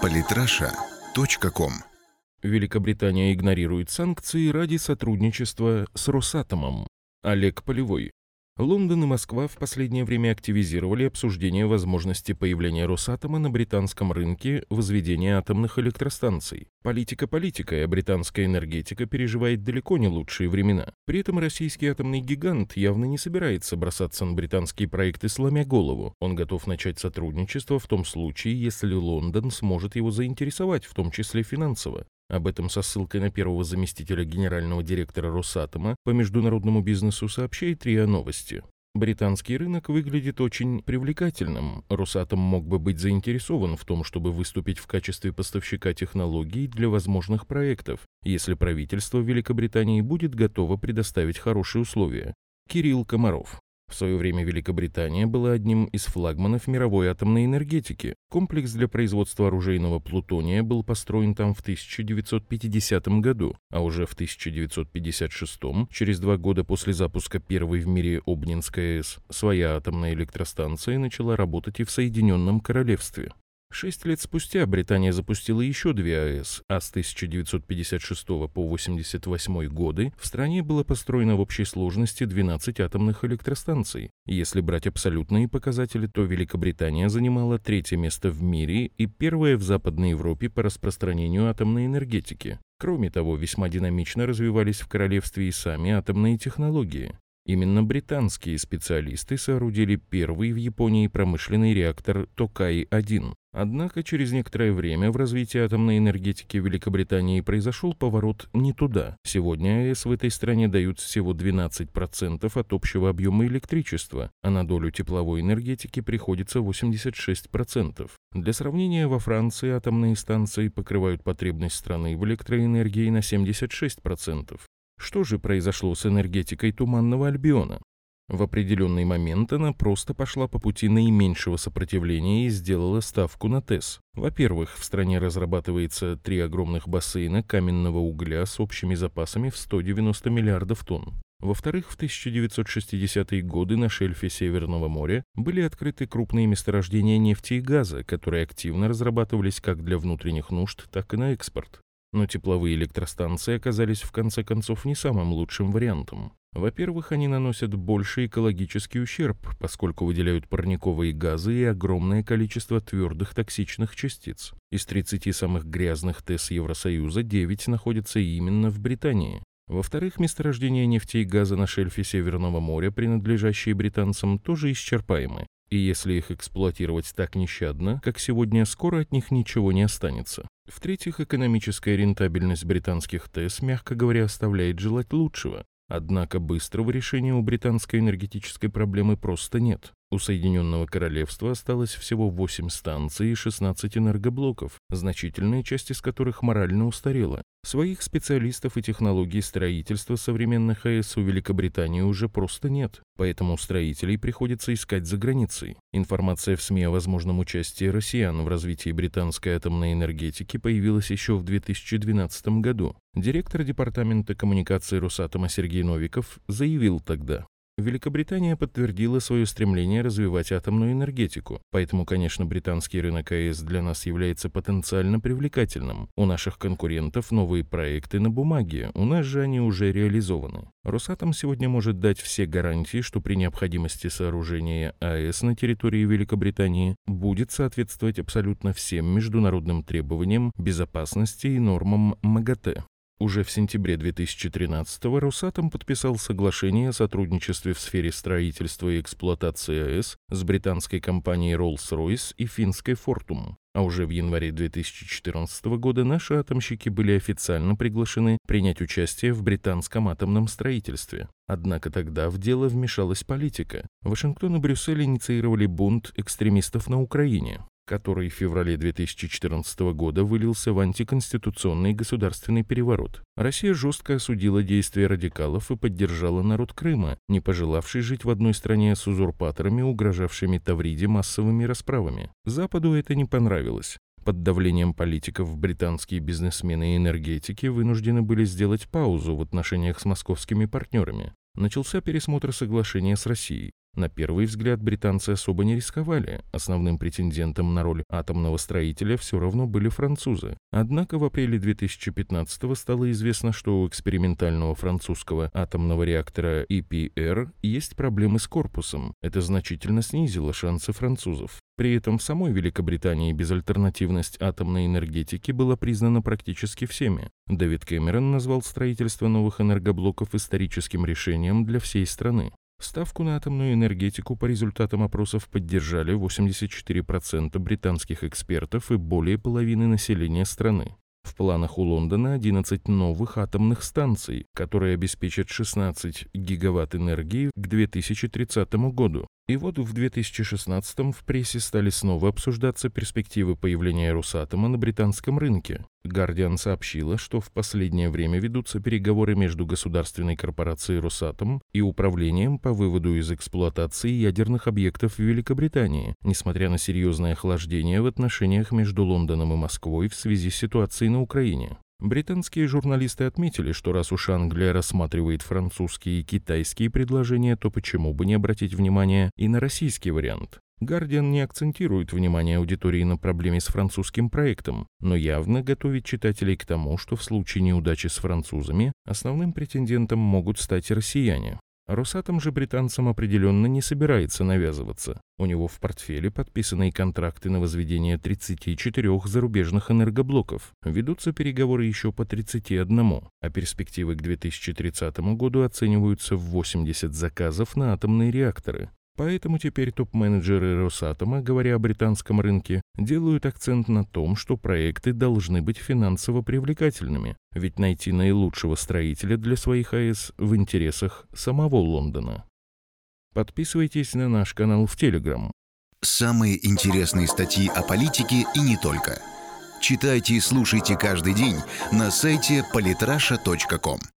Политраша.ком Великобритания игнорирует санкции ради сотрудничества с Росатомом. Олег Полевой. Лондон и Москва в последнее время активизировали обсуждение возможности появления Росатома на британском рынке возведения атомных электростанций. Политика политикой, а британская энергетика переживает далеко не лучшие времена. При этом российский атомный гигант явно не собирается бросаться на британские проекты сломя голову. Он готов начать сотрудничество в том случае, если Лондон сможет его заинтересовать, в том числе финансово. Об этом со ссылкой на первого заместителя генерального директора Росатома по международному бизнесу сообщает РИА Новости. Британский рынок выглядит очень привлекательным. Росатом мог бы быть заинтересован в том, чтобы выступить в качестве поставщика технологий для возможных проектов, если правительство Великобритании будет готово предоставить хорошие условия. Кирилл Комаров. В свое время Великобритания была одним из флагманов мировой атомной энергетики. Комплекс для производства оружейного плутония был построен там в 1950 году, а уже в 1956, через два года после запуска первой в мире Обнинской АЭС, своя атомная электростанция начала работать и в Соединенном Королевстве. Шесть лет спустя Британия запустила еще две АЭС, а с 1956 по 1988 годы в стране было построено в общей сложности 12 атомных электростанций. Если брать абсолютные показатели, то Великобритания занимала третье место в мире и первое в Западной Европе по распространению атомной энергетики. Кроме того, весьма динамично развивались в королевстве и сами атомные технологии. Именно британские специалисты соорудили первый в Японии промышленный реактор Токай-1. Однако через некоторое время в развитии атомной энергетики Великобритании произошел поворот не туда. Сегодня АЭС в этой стране дают всего 12% от общего объема электричества, а на долю тепловой энергетики приходится 86%. Для сравнения, во Франции атомные станции покрывают потребность страны в электроэнергии на 76%. Что же произошло с энергетикой Туманного Альбиона? В определенный момент она просто пошла по пути наименьшего сопротивления и сделала ставку на ТЭС. Во-первых, в стране разрабатывается три огромных бассейна каменного угля с общими запасами в 190 миллиардов тонн. Во-вторых, в 1960-е годы на шельфе Северного моря были открыты крупные месторождения нефти и газа, которые активно разрабатывались как для внутренних нужд, так и на экспорт. Но тепловые электростанции оказались в конце концов не самым лучшим вариантом. Во-первых, они наносят больший экологический ущерб, поскольку выделяют парниковые газы и огромное количество твердых токсичных частиц. Из 30 самых грязных ТЭС Евросоюза 9 находятся именно в Британии. Во-вторых, месторождения нефти и газа на шельфе Северного моря, принадлежащие британцам, тоже исчерпаемы. И если их эксплуатировать так нещадно, как сегодня, скоро от них ничего не останется. В-третьих, экономическая рентабельность британских ТЭС, мягко говоря, оставляет желать лучшего. Однако быстрого решения у британской энергетической проблемы просто нет. У Соединенного Королевства осталось всего 8 станций и 16 энергоблоков, значительная часть из которых морально устарела. Своих специалистов и технологий строительства современных АЭС у Великобритании уже просто нет, поэтому строителей приходится искать за границей. Информация в СМИ о возможном участии россиян в развитии британской атомной энергетики появилась еще в 2012 году. Директор департамента коммуникации Росатома Сергей Новиков заявил тогда, Великобритания подтвердила свое стремление развивать атомную энергетику, поэтому, конечно, британский рынок АЭС для нас является потенциально привлекательным. У наших конкурентов новые проекты на бумаге, у нас же они уже реализованы. Росатом сегодня может дать все гарантии, что при необходимости сооружения АЭС на территории Великобритании будет соответствовать абсолютно всем международным требованиям безопасности и нормам МАГАТЭ. Уже в сентябре 2013-го Росатом подписал соглашение о сотрудничестве в сфере строительства и эксплуатации АЭС с британской компанией Rolls-Royce и финской Fortum. А уже в январе 2014 года наши атомщики были официально приглашены принять участие в британском атомном строительстве. Однако тогда в дело вмешалась политика. Вашингтон и Брюссель инициировали бунт экстремистов на Украине который в феврале 2014 года вылился в антиконституционный государственный переворот. Россия жестко осудила действия радикалов и поддержала народ Крыма, не пожелавший жить в одной стране с узурпаторами, угрожавшими Тавриде массовыми расправами. Западу это не понравилось. Под давлением политиков британские бизнесмены и энергетики вынуждены были сделать паузу в отношениях с московскими партнерами. Начался пересмотр соглашения с Россией. На первый взгляд британцы особо не рисковали. Основным претендентом на роль атомного строителя все равно были французы. Однако в апреле 2015 стало известно, что у экспериментального французского атомного реактора EPR есть проблемы с корпусом. Это значительно снизило шансы французов. При этом в самой Великобритании безальтернативность атомной энергетики была признана практически всеми. Дэвид Кэмерон назвал строительство новых энергоблоков историческим решением для всей страны. Ставку на атомную энергетику по результатам опросов поддержали 84% британских экспертов и более половины населения страны. В планах у Лондона 11 новых атомных станций, которые обеспечат 16 гигаватт энергии к 2030 году. И вот в 2016 в прессе стали снова обсуждаться перспективы появления Росатома на британском рынке. Гардиан сообщила, что в последнее время ведутся переговоры между государственной корпорацией Росатом и управлением по выводу из эксплуатации ядерных объектов в Великобритании, несмотря на серьезное охлаждение в отношениях между Лондоном и Москвой в связи с ситуацией на Украине. Британские журналисты отметили, что раз уж Англия рассматривает французские и китайские предложения, то почему бы не обратить внимание и на российский вариант? Гардиан не акцентирует внимание аудитории на проблеме с французским проектом, но явно готовит читателей к тому, что в случае неудачи с французами основным претендентом могут стать россияне. Росатом же британцам определенно не собирается навязываться. У него в портфеле подписаны контракты на возведение 34 зарубежных энергоблоков. Ведутся переговоры еще по 31, а перспективы к 2030 году оцениваются в 80 заказов на атомные реакторы. Поэтому теперь топ-менеджеры Росатома, говоря о британском рынке, делают акцент на том, что проекты должны быть финансово привлекательными, ведь найти наилучшего строителя для своих АЭС в интересах самого Лондона. Подписывайтесь на наш канал в Телеграм. Самые интересные статьи о политике и не только. Читайте и слушайте каждый день на сайте polytrasha.com.